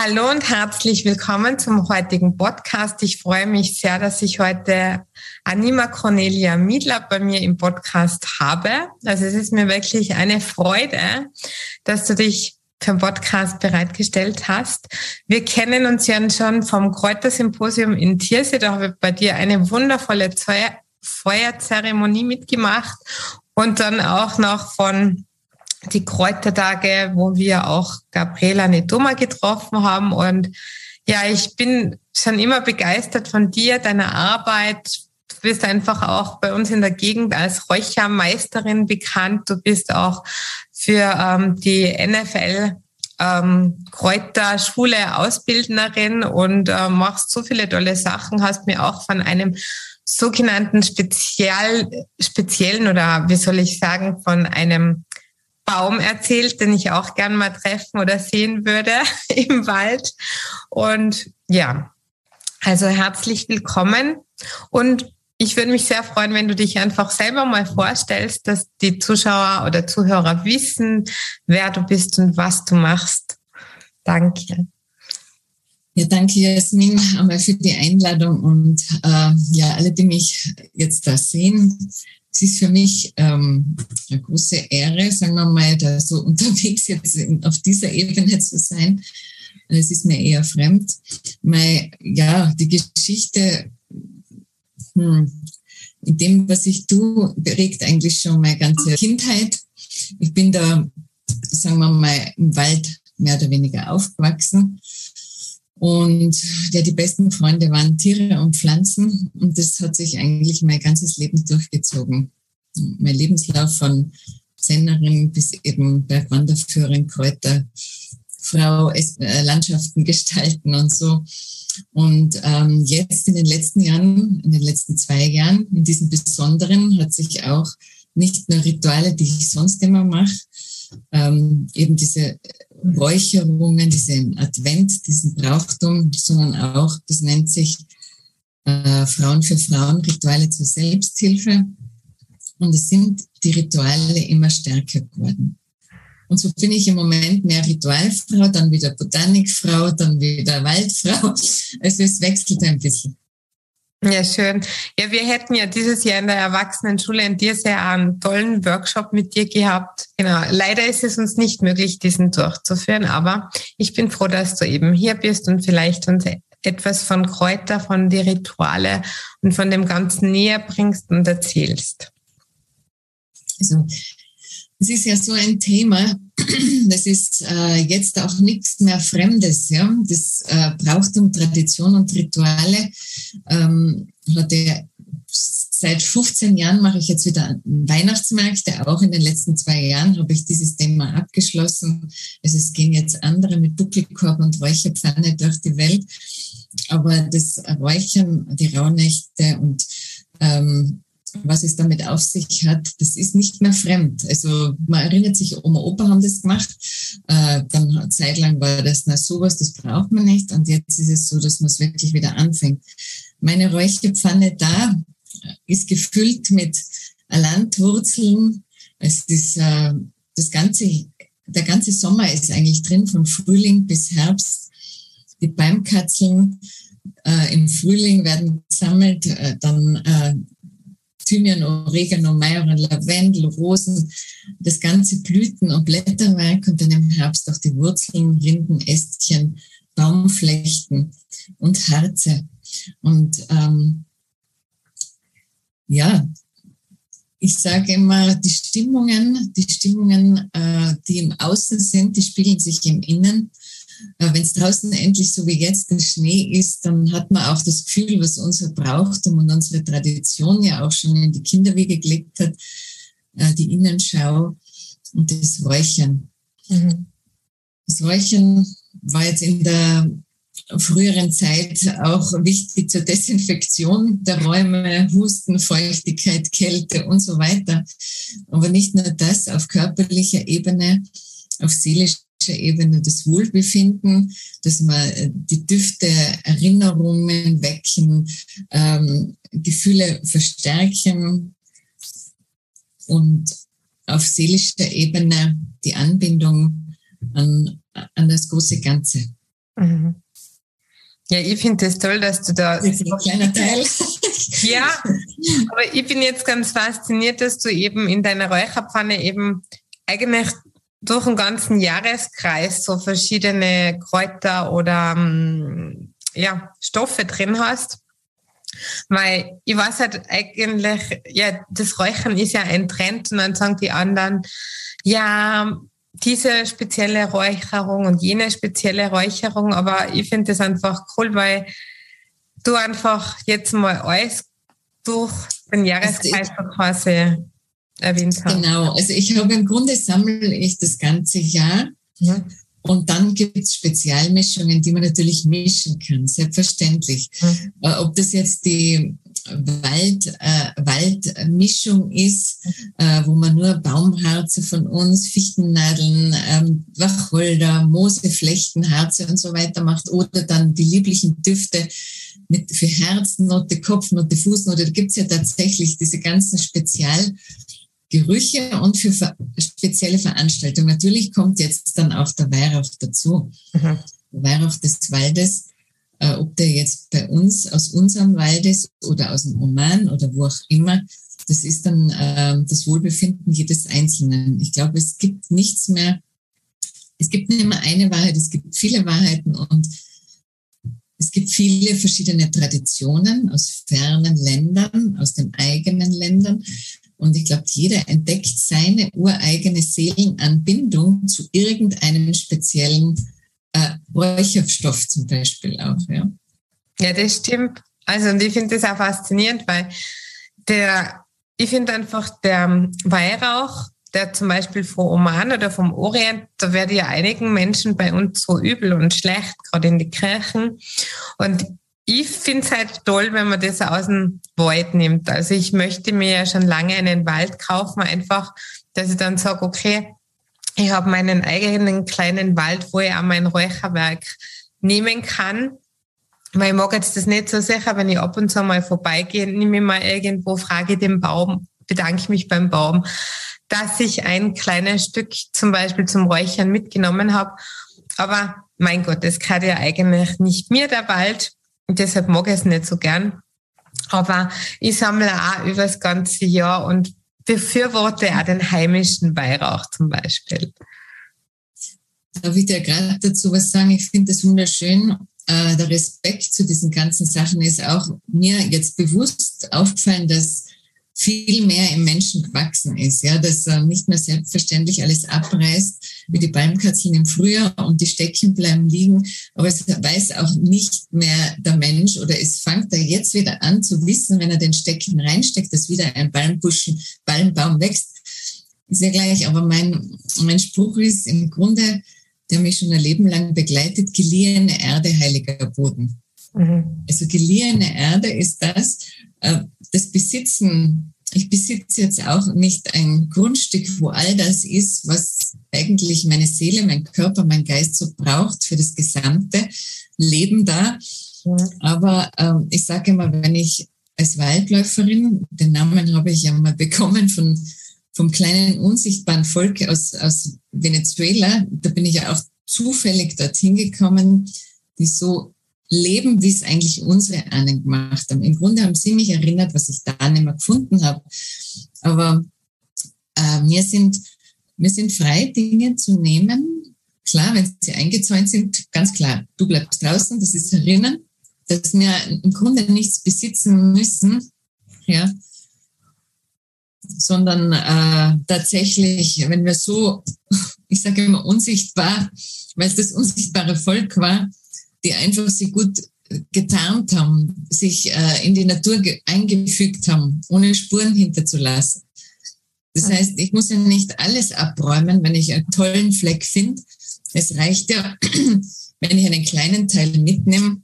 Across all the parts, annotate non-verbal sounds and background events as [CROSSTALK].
Hallo und herzlich willkommen zum heutigen Podcast. Ich freue mich sehr, dass ich heute Anima Cornelia Miedler bei mir im Podcast habe. Also es ist mir wirklich eine Freude, dass du dich für den Podcast bereitgestellt hast. Wir kennen uns ja schon vom Kräutersymposium in Tiersee. Da habe ich bei dir eine wundervolle Feuerzeremonie mitgemacht und dann auch noch von die Kräutertage, wo wir auch Gabriela Netoma getroffen haben. Und ja, ich bin schon immer begeistert von dir, deiner Arbeit. Du bist einfach auch bei uns in der Gegend als Räuchermeisterin bekannt. Du bist auch für ähm, die NFL ähm, Kräuterschule Ausbildnerin und äh, machst so viele tolle Sachen. Hast mir auch von einem sogenannten speziell, speziellen oder wie soll ich sagen, von einem Baum erzählt, den ich auch gern mal treffen oder sehen würde [LAUGHS] im Wald. Und ja, also herzlich willkommen. Und ich würde mich sehr freuen, wenn du dich einfach selber mal vorstellst, dass die Zuschauer oder Zuhörer wissen, wer du bist und was du machst. Danke. Ja, danke Jasmin einmal für die Einladung und äh, ja, alle, die mich jetzt da sehen, es ist für mich ähm, eine große Ehre, sagen wir mal, da so [LAUGHS] unterwegs jetzt auf dieser Ebene zu sein. Es ist mir eher fremd. Mein, ja, die Geschichte, hm, in dem, was ich tue, prägt eigentlich schon meine ganze Kindheit. Ich bin da, sagen wir mal, im Wald mehr oder weniger aufgewachsen. Und ja, die besten Freunde waren Tiere und Pflanzen. Und das hat sich eigentlich mein ganzes Leben durchgezogen. Mein Lebenslauf von Sennerin bis eben Bergwanderführerin, Kräuter, Frau, äh, Landschaften gestalten und so. Und ähm, jetzt in den letzten Jahren, in den letzten zwei Jahren, in diesem Besonderen hat sich auch nicht nur Rituale, die ich sonst immer mache, ähm, eben diese Räucherungen, diesen Advent, diesen Brauchtum, sondern auch, das nennt sich äh, Frauen für Frauen, Rituale zur Selbsthilfe. Und es sind die Rituale immer stärker geworden. Und so bin ich im Moment mehr Ritualfrau, dann wieder Botanikfrau, dann wieder Waldfrau. [LAUGHS] Also es wechselt ein bisschen. Ja, schön. Ja, wir hätten ja dieses Jahr in der Erwachsenenschule in dir sehr einen tollen Workshop mit dir gehabt. Genau. Leider ist es uns nicht möglich, diesen durchzuführen, aber ich bin froh, dass du eben hier bist und vielleicht uns etwas von Kräuter, von die Rituale und von dem Ganzen näher bringst und erzählst. Also, es ist ja so ein Thema, [CLEARS THROAT] das ist äh, jetzt auch nichts mehr Fremdes. Ja? Das äh, Brauchtum, Tradition und Rituale ähm, hatte seit 15 Jahren mache ich jetzt wieder Weihnachtsmärkte. Auch in den letzten zwei Jahren habe ich dieses Thema abgeschlossen. Also es gehen jetzt andere mit Buckelkorb und Räucherpfanne durch die Welt. Aber das Räuchern, die Rauhnächte und ähm, was es damit auf sich hat, das ist nicht mehr fremd. Also man erinnert sich, Oma, Opa haben das gemacht. Äh, dann zeitlang war das, na sowas, das braucht man nicht. Und jetzt ist es so, dass man es wirklich wieder anfängt. Meine Räucherpfanne da ist gefüllt mit Landwurzeln. Es ist äh, das ganze, der ganze Sommer ist eigentlich drin, von Frühling bis Herbst. Die Baumkatzeln äh, im Frühling werden gesammelt, äh, dann äh, Thymian, Oregano, Majoran, Lavendel, Rosen, das ganze Blüten- und Blätterwerk und dann im Herbst auch die Wurzeln, Rinden, Ästchen, Baumflechten und Harze. Und ähm, ja, ich sage immer, die Stimmungen, die Stimmungen, äh, die im Außen sind, die spiegeln sich im Innen. Wenn es draußen endlich so wie jetzt der Schnee ist, dann hat man auch das Gefühl, was unser Brauchtum und unsere Tradition ja auch schon in die Kinderwege gelegt hat, äh, die Innenschau und das Räuchern. Mhm. Das Räuchern war jetzt in der früheren Zeit auch wichtig zur Desinfektion der Räume, Husten, Feuchtigkeit, Kälte und so weiter. Aber nicht nur das, auf körperlicher Ebene, auf seelischer Ebene das Wohlbefinden, dass man äh, die Düfte, Erinnerungen wecken, ähm, Gefühle verstärken und auf seelischer Ebene die Anbindung an, an das große Ganze. Mhm. Ja, ich finde es das toll, dass du da. Das ist ein kleiner [LAUGHS] Teil. ja, aber ich bin jetzt ganz fasziniert, dass du eben in deiner Räucherpfanne eben eigentlich durch den ganzen Jahreskreis so verschiedene Kräuter oder ähm, ja, Stoffe drin hast. Weil ich weiß halt eigentlich, ja, das Räuchern ist ja ein Trend und dann sagen die anderen, ja, diese spezielle Räucherung und jene spezielle Räucherung, aber ich finde das einfach cool, weil du einfach jetzt mal alles durch den Jahreskreis quasi erwähnt hast. Genau, also ich habe im Grunde sammle ich das ganze Jahr ja. und dann gibt es Spezialmischungen, die man natürlich mischen kann, selbstverständlich. Ja. Ob das jetzt die Wald, äh, Waldmischung ist, äh, wo man nur Baumharze von uns, Fichtennadeln, ähm, Wacholder, Mooseflechten, Harze und so weiter macht oder dann die lieblichen Düfte mit für Herznote, Kopfnote, Fußnote. Da gibt's ja tatsächlich diese ganzen Spezialgerüche und für spezielle Veranstaltungen. Natürlich kommt jetzt dann auch der Weihrauch dazu. Mhm. Der Weihrauch des Waldes äh, ob der jetzt bei uns aus unserem Wald ist oder aus dem Oman oder wo auch immer, das ist dann äh, das Wohlbefinden jedes Einzelnen. Ich glaube, es gibt nichts mehr, es gibt nicht mehr eine Wahrheit, es gibt viele Wahrheiten und es gibt viele verschiedene Traditionen aus fernen Ländern, aus den eigenen Ländern. Und ich glaube, jeder entdeckt seine ureigene Seelenanbindung zu irgendeinem speziellen äh, Räucherstoff zum Beispiel auch. Ja, ja das stimmt. Also und ich finde das auch faszinierend, weil der, ich finde einfach der Weihrauch, der zum Beispiel vom Oman oder vom Orient, da werde ja einigen Menschen bei uns so übel und schlecht, gerade in die Kirchen. Und ich finde es halt toll, wenn man das aus dem Wald nimmt. Also ich möchte mir ja schon lange einen Wald kaufen, einfach, dass ich dann sage, okay, ich habe meinen eigenen kleinen Wald, wo ich auch mein Räucherwerk nehmen kann. Weil ich mag jetzt das nicht so sicher, wenn ich ab und zu mal vorbeigehe, nehme ich mal irgendwo, frage den Baum, bedanke mich beim Baum, dass ich ein kleines Stück zum Beispiel zum Räuchern mitgenommen habe. Aber mein Gott, das gehört ja eigentlich nicht mir, der Wald. Und deshalb mag ich es nicht so gern. Aber ich sammle auch über das ganze Jahr und befürworte auch den heimischen Weihrauch zum Beispiel. Darf ich dir gerade dazu was sagen? Ich finde es wunderschön. Äh, der Respekt zu diesen ganzen Sachen ist auch mir jetzt bewusst aufgefallen, dass viel mehr im Menschen gewachsen ist, ja, dass er nicht mehr selbstverständlich alles abreißt, wie die Palmkatzeln im Frühjahr und die Steckchen bleiben liegen, aber es weiß auch nicht mehr der Mensch oder es fängt er jetzt wieder an zu wissen, wenn er den Steckchen reinsteckt, dass wieder ein Palmbuschen, Palmbaum wächst, ist ja gleich, aber mein, mein Spruch ist im Grunde, der mich schon ein Leben lang begleitet, geliehene Erde, heiliger Boden. Mhm. Also geliehene Erde ist das, äh, das Besitzen, ich besitze jetzt auch nicht ein Grundstück, wo all das ist, was eigentlich meine Seele, mein Körper, mein Geist so braucht für das gesamte Leben da. Aber ähm, ich sage immer, wenn ich als Waldläuferin, den Namen habe ich ja mal bekommen von, vom kleinen unsichtbaren Volk aus, aus Venezuela, da bin ich ja auch zufällig dorthin gekommen, die so leben, wie es eigentlich unsere Ahnen gemacht haben. Im Grunde haben sie mich erinnert, was ich da nicht mehr gefunden habe. Aber äh, wir, sind, wir sind frei, Dinge zu nehmen. Klar, wenn sie eingezäunt sind, ganz klar, du bleibst draußen, das ist erinnern, dass wir im Grunde nichts besitzen müssen, ja, sondern äh, tatsächlich, wenn wir so, [LAUGHS] ich sage immer unsichtbar, weil es das unsichtbare Volk war, die einfach sich gut getarnt haben, sich äh, in die Natur eingefügt haben, ohne Spuren hinterzulassen. Das heißt, ich muss ja nicht alles abräumen, wenn ich einen tollen Fleck finde. Es reicht ja, [CLEARS THROAT] wenn ich einen kleinen Teil mitnehme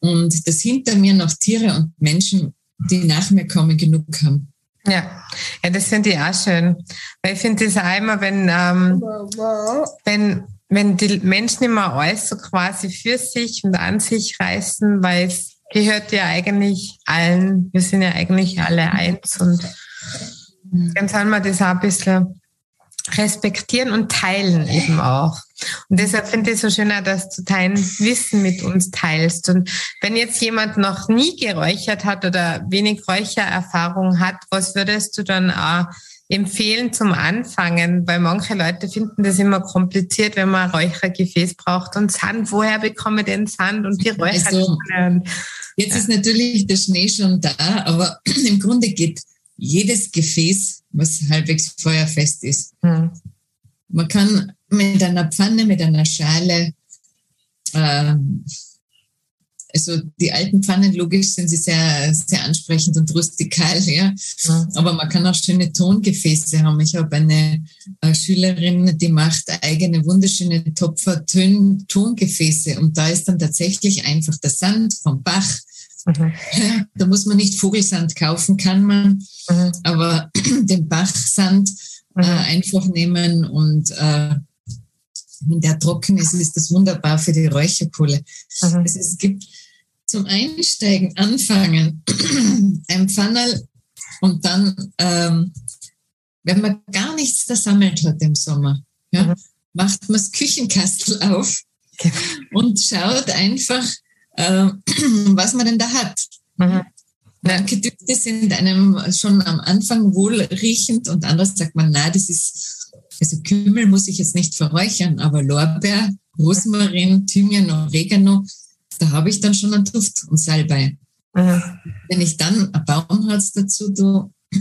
und dass hinter mir noch Tiere und Menschen, die nach mir kommen, genug haben. Ja, ja das finde ich auch schön. Weil ich finde das auch immer, wenn, ähm, wenn wenn die Menschen immer alles so quasi für sich und an sich reißen, weil es gehört ja eigentlich allen, wir sind ja eigentlich alle eins und dann soll man das auch ein bisschen respektieren und teilen eben auch. Und deshalb finde ich es so schöner, dass du dein Wissen mit uns teilst. Und wenn jetzt jemand noch nie geräuchert hat oder wenig Räuchererfahrung hat, was würdest du dann auch empfehlen zum Anfangen? Weil manche Leute finden das immer kompliziert, wenn man ein Räuchergefäß braucht und Sand. Woher bekomme ich den Sand und die Räucher? Also, jetzt ist natürlich der Schnee schon da, aber [CLEARS THROAT] im Grunde geht jedes Gefäß, was halbwegs feuerfest ist. Hm. Man kann mit einer Pfanne, mit einer Schale, äh, also die alten Pfannen, logisch sind sie sehr, sehr ansprechend und rustikal, ja. Aber man kann auch schöne Tongefäße haben. Ich habe eine äh, Schülerin, die macht eigene wunderschöne Topfer-Tongefäße und da ist dann tatsächlich einfach der Sand vom Bach. Mhm. [LAUGHS] Da muss man nicht Vogelsand kaufen, kann man, mhm. aber [CLEARS THROAT] den Bachsand äh, mhm. einfach nehmen und äh, wenn der trocken ist, ist das wunderbar für die Räucherkohle. Mhm. Also es gibt zum Einsteigen anfangen, [CLEARS THROAT] ein Pfannerl und dann, ähm, wenn man gar nichts versammelt hat im Sommer, ja, mhm. macht man das Küchenkastel auf okay. und schaut einfach, äh, [CLEARS THROAT] was man denn da hat. Mhm. Manche Düfte sind einem schon am Anfang wohlriechend und anders sagt man, na, das ist, also Kümmel muss ich jetzt nicht verräuchern, aber Lorbeer, Rosmarin, Thymian, Oregano, da habe ich dann schon einen Duft und Salbei. Mhm. Wenn ich dann ein Baumholz dazu tue, [CLEARS THROAT]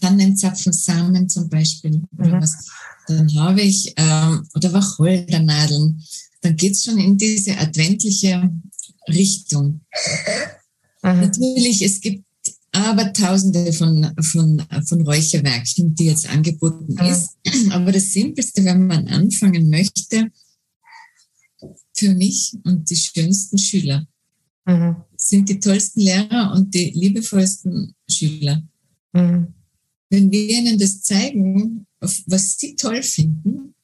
Tannenzapfensamen zum Beispiel, mhm. dann habe ich, ähm, oder Wacholdernadeln, dann geht es schon in diese adventliche Richtung. Mhm. Natürlich, es gibt aber tausende von, von, von Räucherwerken, die jetzt angeboten ist. [CLEARS THROAT] Aber das Simpelste, wenn man anfangen möchte, für mich und die schönsten Schüler mhm. sind die tollsten Lehrer und die liebevollsten Schüler. Mhm. Wenn wir ihnen das zeigen, was sie toll finden,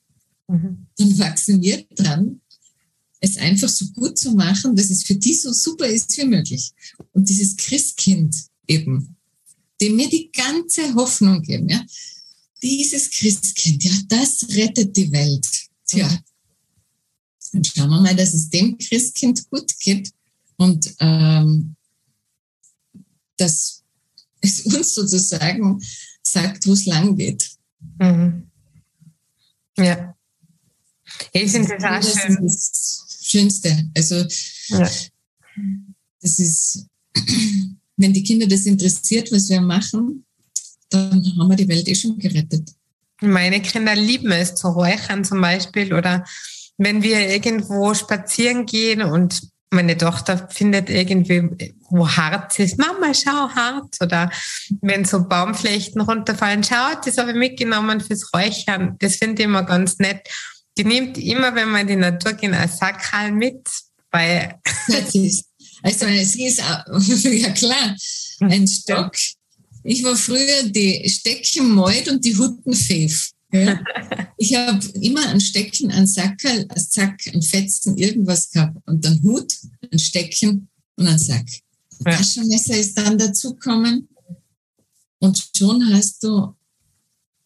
mhm. dann wachsen wir dran es einfach so gut zu machen, dass es für die so super ist wie möglich. Und dieses Christkind eben, dem mir die ganze Hoffnung geben, ja, dieses Christkind, ja, das rettet die Welt. Tja, dann schauen wir mal, dass es dem Christkind gut geht und ähm, dass es uns sozusagen sagt, wo es lang geht. Mhm. Ja. Ich finde das auch schön. Schönste. Also ja. das ist, [CLEARS THROAT] wenn die Kinder das interessiert, was wir machen, dann haben wir die Welt eh schon gerettet. Meine Kinder lieben es zu räuchern zum Beispiel oder wenn wir irgendwo spazieren gehen und meine Tochter findet irgendwie, wo Harz ist, Mama, schau Harz. Oder wenn so Baumflechten runterfallen, schau, das habe ich mitgenommen fürs Räuchern. Das finde ich immer ganz nett die nimmt immer, wenn wir in die Natur gehen, ein Sackhal mit, weil. also sie ist [LAUGHS] ja klar, ein Stock. Ich war früher die Steckenmeut und die Huttenpfeff. Ja. [LAUGHS] Ich habe immer ein Stecken, ein Sackerl, ein Sack, ein Fetzen, irgendwas gehabt. Und dann Hut, ein Stecken und ein Sack. Ja. Taschenmesser ist dann dazugekommen. Und schon hast du,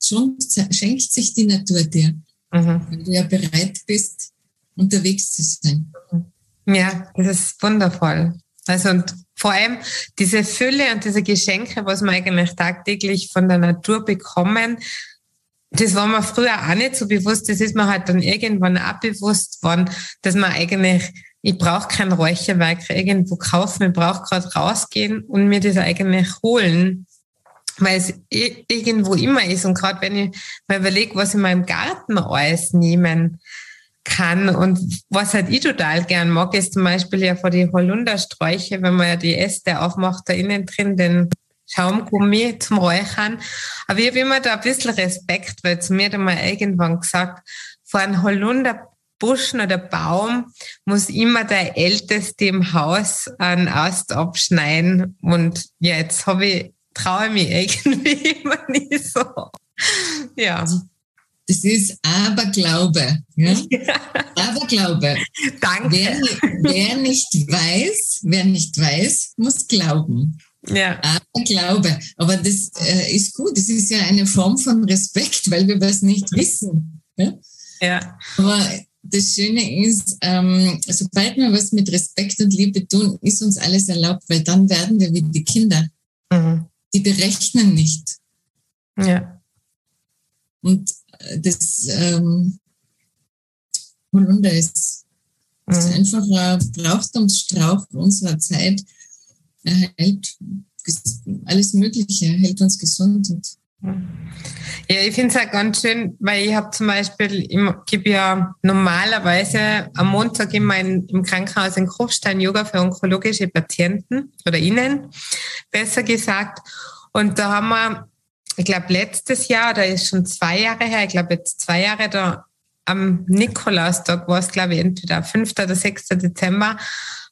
schon schenkt sich die Natur dir. Mhm. Wenn du ja bereit bist, unterwegs zu sein. Ja, das ist wundervoll. Also und vor allem diese Fülle und diese Geschenke, was wir eigentlich tagtäglich von der Natur bekommen, das war mir früher auch nicht so bewusst. Das ist mir halt dann irgendwann auch bewusst worden, dass man eigentlich, ich brauche kein Räucherwerk irgendwo kaufen, ich brauche gerade rausgehen und mir das eigentlich holen weil es irgendwo immer ist. Und gerade wenn ich mal überlege, was in meinem Garten alles nehmen kann und was halt ich total gern mag, ist zum Beispiel ja vor die Holundersträuche, wenn man ja die Äste aufmacht, da innen drin den Schaumgummi zum Räuchern. Aber ich habe immer da ein bisschen Respekt, weil zu mir hat mal irgendwann gesagt, vor einem Holunderbuschen oder Baum muss immer der Älteste im Haus einen Ast abschneiden. Und ja, jetzt habe ich traue mich irgendwie [LAUGHS] immer nicht so. Ja. Das ist Aberglaube. Ja? [LAUGHS] ja. Aberglaube. Danke. Wer, wer, nicht weiß, wer nicht weiß, muss glauben. Ja. Aberglaube. Aber das äh, ist gut. Das ist ja eine Form von Respekt, weil wir was nicht wissen. Ja. ja. Aber das Schöne ist, ähm, sobald wir was mit Respekt und Liebe tun, ist uns alles erlaubt, weil dann werden wir wie die Kinder. Mhm. Die berechnen nicht. Ja. Und äh, das ähm, Holunder ist, mhm. ist einfach ein Brauchtumsstrauch unserer Zeit. Er hält alles Mögliche, er hält uns gesund und ja, ich finde es auch ganz schön, weil ich habe zum Beispiel, ich gebe ja normalerweise am Montag immer in, im Krankenhaus in Kufstein Yoga für onkologische Patienten oder Ihnen, besser gesagt. Und da haben wir, ich glaube, letztes Jahr, da ist schon zwei Jahre her, ich glaube jetzt zwei Jahre, da am Nikolaustag war es, glaube ich, entweder 5. oder 6. Dezember,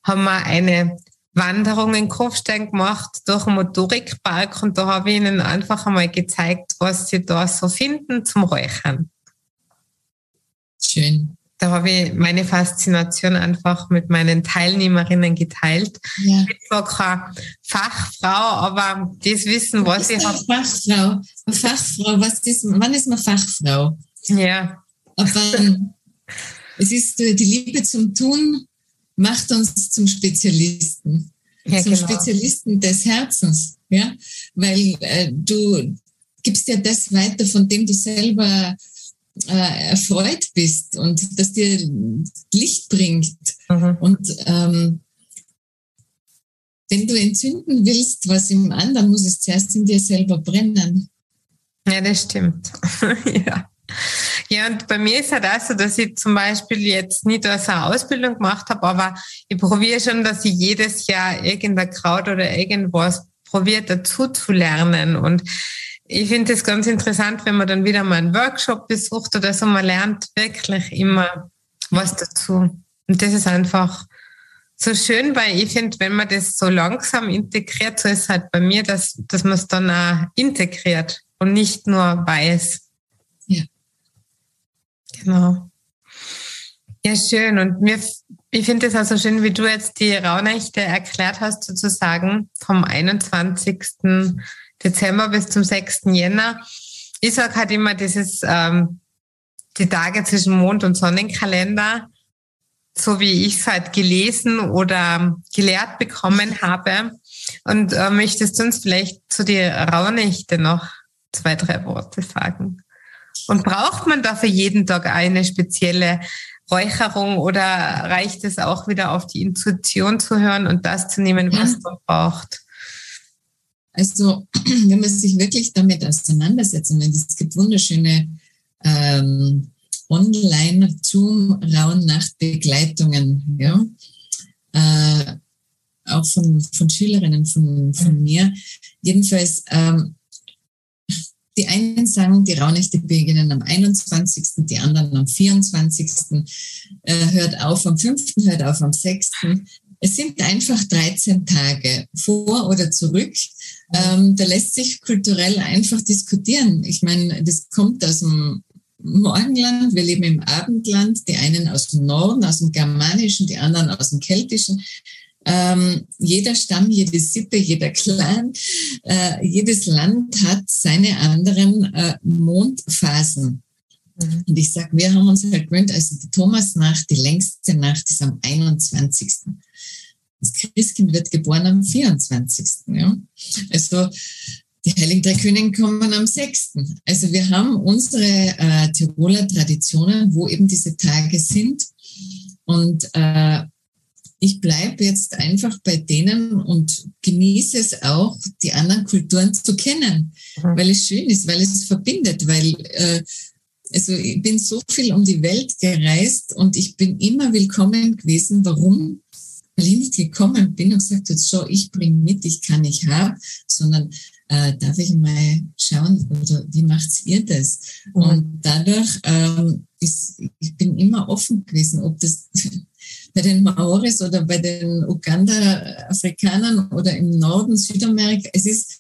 haben wir eine Wanderung in Kufstein gemacht durch den Motorikpark und da habe ich ihnen einfach einmal gezeigt, was sie da so finden zum Räuchern. Schön. Da habe ich meine Faszination einfach mit meinen Teilnehmerinnen geteilt. Ja. Ich bin zwar keine Fachfrau, aber das Wissen, was, ich habe. Fachfrau, Fachfrau, was ist, wann ist man Fachfrau? Ja. Aber es ist die Liebe zum Tun macht uns zum Spezialisten, ja, zum genau. Spezialisten des Herzens, ja, weil äh, du gibst ja das weiter, von dem du selber äh, erfreut bist und das dir Licht bringt. Mhm. Und ähm, wenn du entzünden willst, was im anderen, muss es zuerst in dir selber brennen. Ja, das stimmt. [LAUGHS] ja. Ja, und bei mir ist halt auch so, dass ich zum Beispiel jetzt nicht so eine Ausbildung gemacht habe, aber ich probiere schon, dass ich jedes Jahr irgendein Kraut oder irgendwas probiert dazu zu lernen. Und ich finde es ganz interessant, wenn man dann wieder mal einen Workshop besucht oder so, man lernt wirklich immer was dazu. Und das ist einfach so schön, weil ich finde, wenn man das so langsam integriert, so ist halt bei mir, dass, dass man es dann auch integriert und nicht nur weiß. Genau. Ja, schön. Und mir, ich finde es also schön, wie du jetzt die Rauhnächte erklärt hast, sozusagen vom 21. Dezember bis zum 6. Jänner. Ich sage halt immer, ist ähm, die Tage zwischen Mond- und Sonnenkalender, so wie ich es halt gelesen oder gelehrt bekommen habe. Und äh, möchtest du uns vielleicht zu die Rauhnächte noch zwei, drei Worte sagen? Und braucht man dafür jeden Tag eine spezielle Räucherung oder reicht es auch wieder auf die Intuition zu hören und das zu nehmen, was ja. man braucht? Also, [CLEARS THROAT] wenn man sich wirklich damit auseinandersetzen will, es gibt wunderschöne ähm, Online-Zoom-Rauhnachtbegleitungen, ja. Äh, auch von, von Schülerinnen von, von mir. Jedenfalls, ähm, die einen sagen, die Rauhnächte beginnen am 21., die anderen am 24., äh, hört auf am 5., hört auf am 6. Es sind einfach 13 Tage vor oder zurück. Ähm, da lässt sich kulturell einfach diskutieren. Ich meine, das kommt aus dem Morgenland, wir leben im Abendland, die einen aus dem Norden, aus dem Germanischen, die anderen aus dem Keltischen. Ähm, jeder Stamm, jede Sippe, jeder Clan, äh, jedes Land hat seine anderen äh, Mondphasen. Mhm. Und ich sage, wir haben uns halt gewöhnt, also die Thomasnacht, die längste Nacht ist am 21. Das Christkind wird geboren am 24. Ja? Also die Heiligen Drei Könige kommen am 6. Also wir haben unsere äh, Tiroler Traditionen, wo eben diese Tage sind. Und äh, ich bleibe jetzt einfach bei denen und genieße es auch, die anderen Kulturen zu kennen, mhm. weil es schön ist, weil es verbindet, weil äh, also ich bin so viel um die Welt gereist und ich bin immer willkommen gewesen. Warum? Weil ich nicht gekommen bin und gesagt habe, schau, ich bringe mit, ich kann nicht haben, sondern äh, darf ich mal schauen, oder wie macht ihr das? Mhm. Und dadurch ähm, ist, ich bin immer offen gewesen, ob das bei den Maoris oder bei den Uganda-Afrikanern oder im Norden Südamerika. Es ist,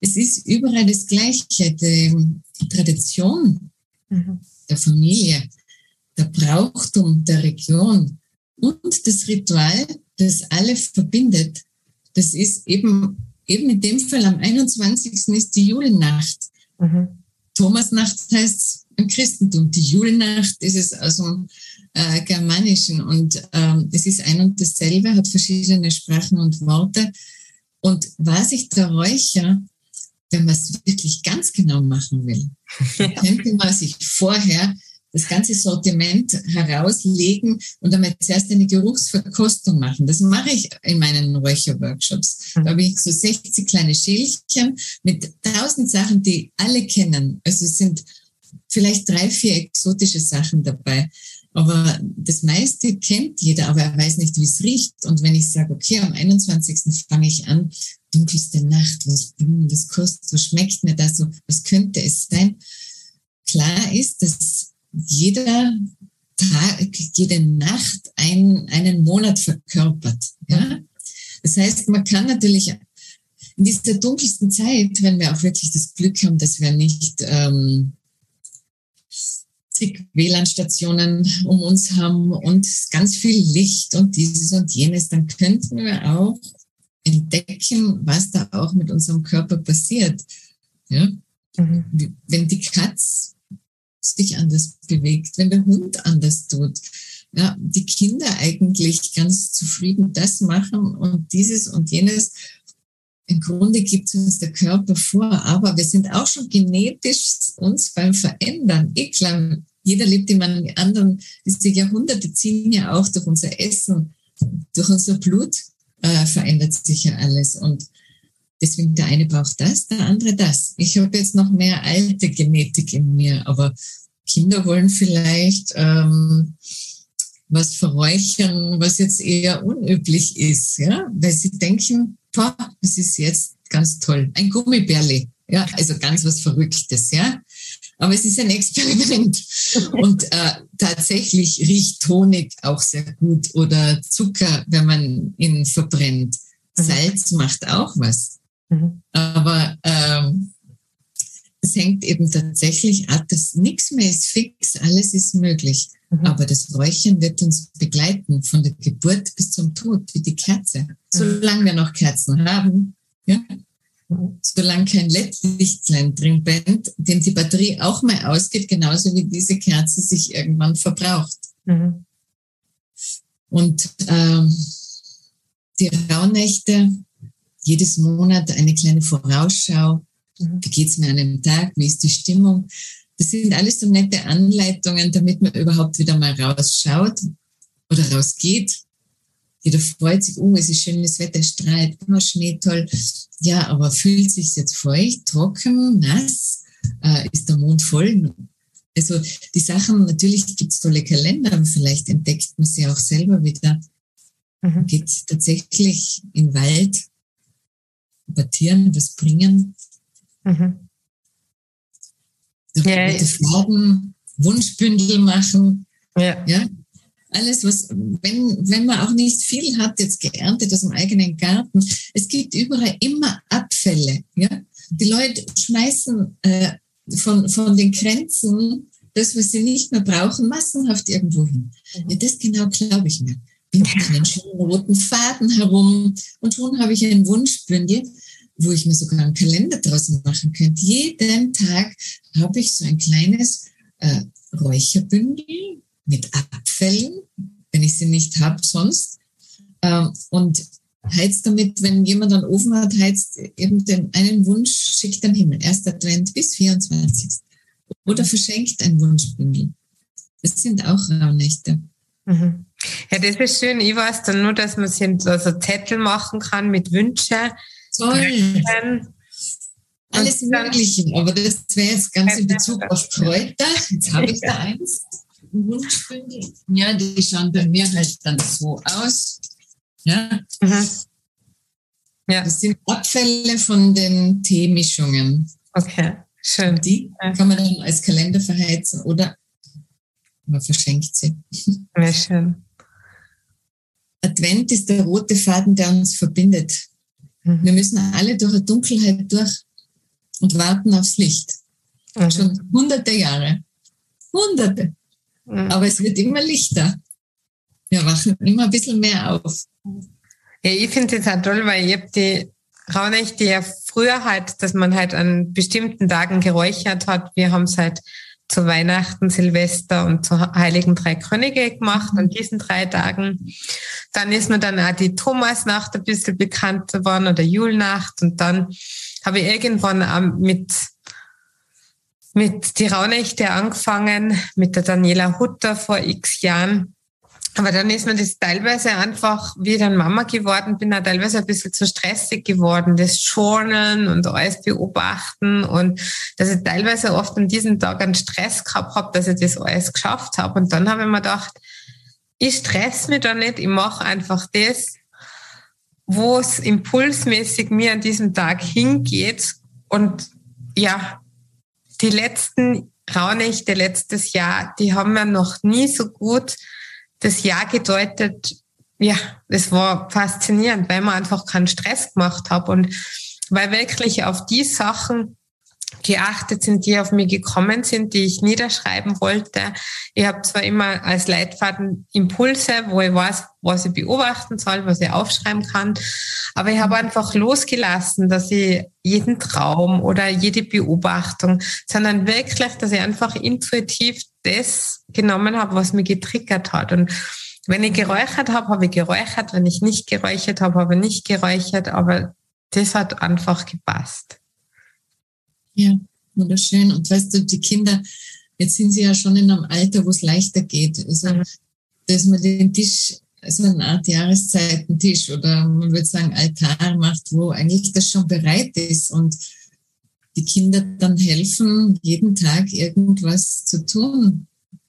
es ist überall das Gleiche. Die Tradition mhm. der Familie, der Brauchtum der Region und das Ritual, das alle verbindet, das ist eben, eben in dem Fall am 21. ist die Julnacht. Mhm. Thomasnacht heißt im Christentum. Die Julnacht ist es aus dem äh, Germanischen und ähm, es ist ein und dasselbe, hat verschiedene Sprachen und Worte. Und was ich der Räucher, wenn man es wirklich ganz genau machen will, [LAUGHS] könnte man sich vorher das ganze Sortiment herauslegen und damit zuerst eine Geruchsverkostung machen. Das mache ich in meinen Räucherworkshops. Da habe ich so 60 kleine Schälchen mit tausend Sachen, die alle kennen. Also es sind vielleicht drei, vier exotische Sachen dabei. Aber das meiste kennt jeder, aber er weiß nicht, wie es riecht. Und wenn ich sage, okay, am 21. fange ich an, dunkelste Nacht, was, was kostet, was schmeckt mir das so, was könnte es sein? Klar ist, dass jeder Tag, jede Nacht ein, einen Monat verkörpert. Ja? Das heißt, man kann natürlich in dieser dunkelsten Zeit, wenn wir auch wirklich das Glück haben, dass wir nicht ähm, zig WLAN-Stationen um uns haben und ganz viel Licht und dieses und jenes, dann könnten wir auch entdecken, was da auch mit unserem Körper passiert. Ja? Mhm. Wenn die Katz sich anders bewegt, wenn der Hund anders tut. Ja, die Kinder eigentlich ganz zufrieden das machen und dieses und jenes. Im Grunde gibt uns der Körper vor, aber wir sind auch schon genetisch uns beim Verändern. Ich glaube, jeder lebt in einem anderen. Diese Jahrhunderte ziehen ja auch durch unser Essen, durch unser Blut äh, verändert sich ja alles. Und deswegen der eine braucht das, der andere das. Ich habe jetzt noch mehr alte Genetik in mir, aber Kinder wollen vielleicht ähm, was verräuchern, was jetzt eher unüblich ist, ja, weil sie denken, boah, das ist jetzt ganz toll, ein Gummibärli, ja, also ganz was Verrücktes, ja. Aber es ist ein Experiment. Und äh, tatsächlich riecht Honig auch sehr gut oder Zucker, wenn man ihn verbrennt. Mhm. Salz macht auch was. Mhm. Aber ähm, es hängt eben tatsächlich ab, dass nichts mehr ist fix, alles ist möglich. Mhm. Aber das Räuchern wird uns begleiten von der Geburt bis zum Tod, wie die Kerze. Mhm. Solange wir noch Kerzen haben, ja. Solange kein LED-Lichtlein drin brennt, dem die Batterie auch mal ausgeht, genauso wie diese Kerze sich irgendwann verbraucht. Mhm. Und ähm, die Rauhnächte, jedes Monat eine kleine Vorausschau, Mhm. Wie geht's mir an einem Tag? Wie ist die Stimmung? Das sind alles so nette Anleitungen, damit man überhaupt wieder mal rausschaut oder rausgeht. Jeder freut sich, oh, es ist schönes Wetter, strahlt, oh, Schnee toll. Ja, aber fühlt sich jetzt feucht, trocken, nass? Äh, ist der Mond voll? Also die Sachen, natürlich gibt's tolle Kalender, vielleicht entdeckt man sie auch selber wieder. Mhm. Geht tatsächlich in den Wald, über Tieren was bringen. Mhm. Ja, Farben, Wunschbündel machen. Ja. ja. Alles, was, wenn, wenn man auch nicht viel hat, jetzt geerntet aus dem eigenen Garten, es gibt überall immer Abfälle. Ja? Die Leute schmeißen äh, von, von den Grenzen das, was sie nicht mehr brauchen, massenhaft irgendwo hin. Mhm. Ja, das genau glaube ich mir. Bin [LAUGHS] einen schönen roten Faden herum und schon habe ich ein Wunschbündel wo ich mir sogar einen Kalender draußen machen könnte. Jeden Tag habe ich so ein kleines äh, Räucherbündel mit Abfällen, wenn ich sie nicht habe sonst. Ähm, und heizt damit, wenn jemand einen Ofen hat, heizt eben den einen Wunsch, schickt den Himmel. Erster Advent bis 24. Oder verschenkt ein Wunschbündel. Das sind auch Raunächte. Mhm. Ja, das ist schön. Ich weiß dann nur, dass man sich so also Zettel machen kann mit Wünschen Toll. Alles Mögliche, aber das wäre jetzt ganz in Bezug auf Kräuter. Jetzt habe ich da eins. Wunschbündel. Ja, die schauen bei mir halt dann so aus. Ja. Mhm. ja. Das sind Abfälle von den Teemischungen. Okay, schön. Die kann man dann als Kalender verheizen oder man verschenkt sie. Sehr schön. Advent ist der rote Faden, der uns verbindet. Mhm. Wir müssen alle durch eine Dunkelheit durch und warten aufs Licht. Mhm. Schon hunderte Jahre. Hunderte. Mhm. Aber es wird immer lichter. Wir wachen immer ein bisschen mehr auf. Ja, ich finde es auch toll, weil ich habe die Raunächte ja früher halt, dass man halt an bestimmten Tagen geräuchert hat. Wir haben es halt zu Weihnachten, Silvester und zu Heiligen Drei Könige gemacht an diesen drei Tagen. Dann ist mir dann auch die Thomasnacht ein bisschen bekannt geworden oder Julnacht und dann habe ich irgendwann mit mit die Rauhnächte angefangen, mit der Daniela Hutter vor x Jahren aber dann ist mir das teilweise einfach, wie ich dann Mama geworden bin, auch teilweise ein bisschen zu stressig geworden. Das Journalen und alles beobachten und dass ich teilweise oft an diesem Tag einen Stress gehabt habe, dass ich das alles geschafft habe. Und dann habe ich mir gedacht, ich stress mich da nicht, ich mache einfach das, wo es impulsmäßig mir an diesem Tag hingeht. Und ja, die letzten Raunächte letztes Jahr, die haben mir noch nie so gut das Jahr gedeutet, ja, es war faszinierend, weil man einfach keinen Stress gemacht hat. Und weil wirklich auf die Sachen geachtet sind, die auf mich gekommen sind, die ich niederschreiben wollte. Ich habe zwar immer als Leitfaden Impulse, wo ich weiß, was ich beobachten soll, was ich aufschreiben kann, aber ich habe einfach losgelassen, dass ich jeden Traum oder jede Beobachtung, sondern wirklich, dass ich einfach intuitiv das genommen habe, was mich getriggert hat. Und wenn ich geräuchert habe, habe ich geräuchert. Wenn ich nicht geräuchert habe, habe ich nicht geräuchert. Aber das hat einfach gepasst. Ja, wunderschön. Und weißt du, die Kinder, jetzt sind sie ja schon in einem Alter, wo es leichter geht. Also, mhm. dass man den Tisch, also eine Art Jahreszeitentisch oder man würde sagen Altar macht, wo eigentlich das schon bereit ist und die Kinder dann helfen, jeden Tag irgendwas zu tun.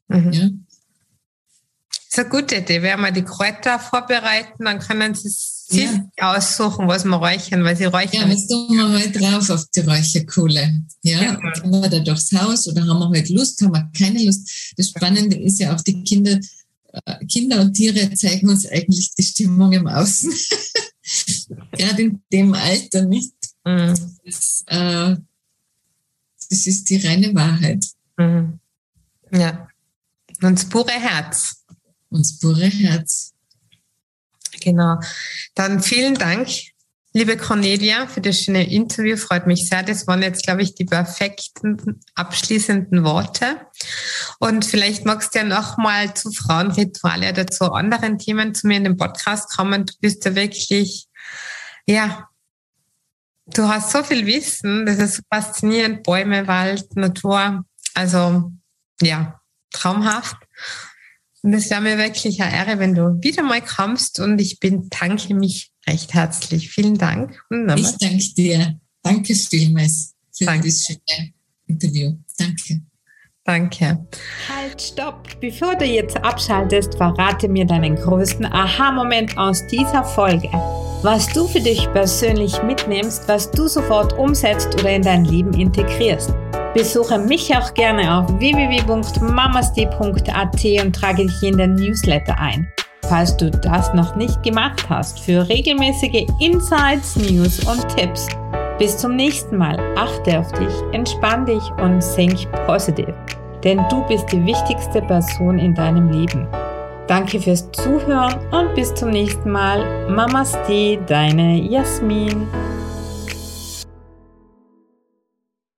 Mhm. Ja? Das ist eine gute Idee. Wenn wir die Kräuter vorbereiten, dann können sie sich ja. aussuchen, was wir räuchern, weil sie räuchern. Ja, was tun wir heute drauf auf die Räucherkohle? Ja, ja. gehen wir da durchs Haus oder haben wir heute Lust, haben wir keine Lust? Das Spannende ist ja auch, die Kinder, äh, Kinder und Tiere zeigen uns eigentlich die Stimmung im Außen. [LAUGHS] Gerade in dem Alter nicht. Mhm. Das, äh, das ist die reine Wahrheit. Mhm. Ja. Und das pure Herz. Und das pure Herz. Genau. Dann vielen Dank, liebe Cornelia, für das schöne Interview. Freut mich sehr. Das waren jetzt, glaube ich, die perfekten abschließenden Worte. Und vielleicht magst du ja nochmal zu Frauenrituale oder zu anderen Themen zu mir in den Podcast kommen. Du bist ja wirklich, ja, Du hast so viel Wissen, das ist faszinierend. Bäume, Wald, Natur. Also ja, traumhaft. Und es wäre mir wirklich eine Ehre, wenn du wieder mal kommst und ich bedanke mich recht herzlich. Vielen Dank. ich danke dir. Danke vielmals für danke. dieses schöne Interview. Danke. Danke. Halt, stopp! Bevor du jetzt abschaltest, verrate mir deinen größten Aha-Moment aus dieser Folge was du für dich persönlich mitnimmst, was du sofort umsetzt oder in dein Leben integrierst. Besuche mich auch gerne auf www.mamasti.at und trage dich in den Newsletter ein. Falls du das noch nicht gemacht hast, für regelmäßige Insights, News und Tipps. Bis zum nächsten Mal. Achte auf dich, entspann dich und think positiv. Denn du bist die wichtigste Person in deinem Leben. Danke fürs Zuhören und bis zum nächsten Mal. Mamaste, deine Jasmin.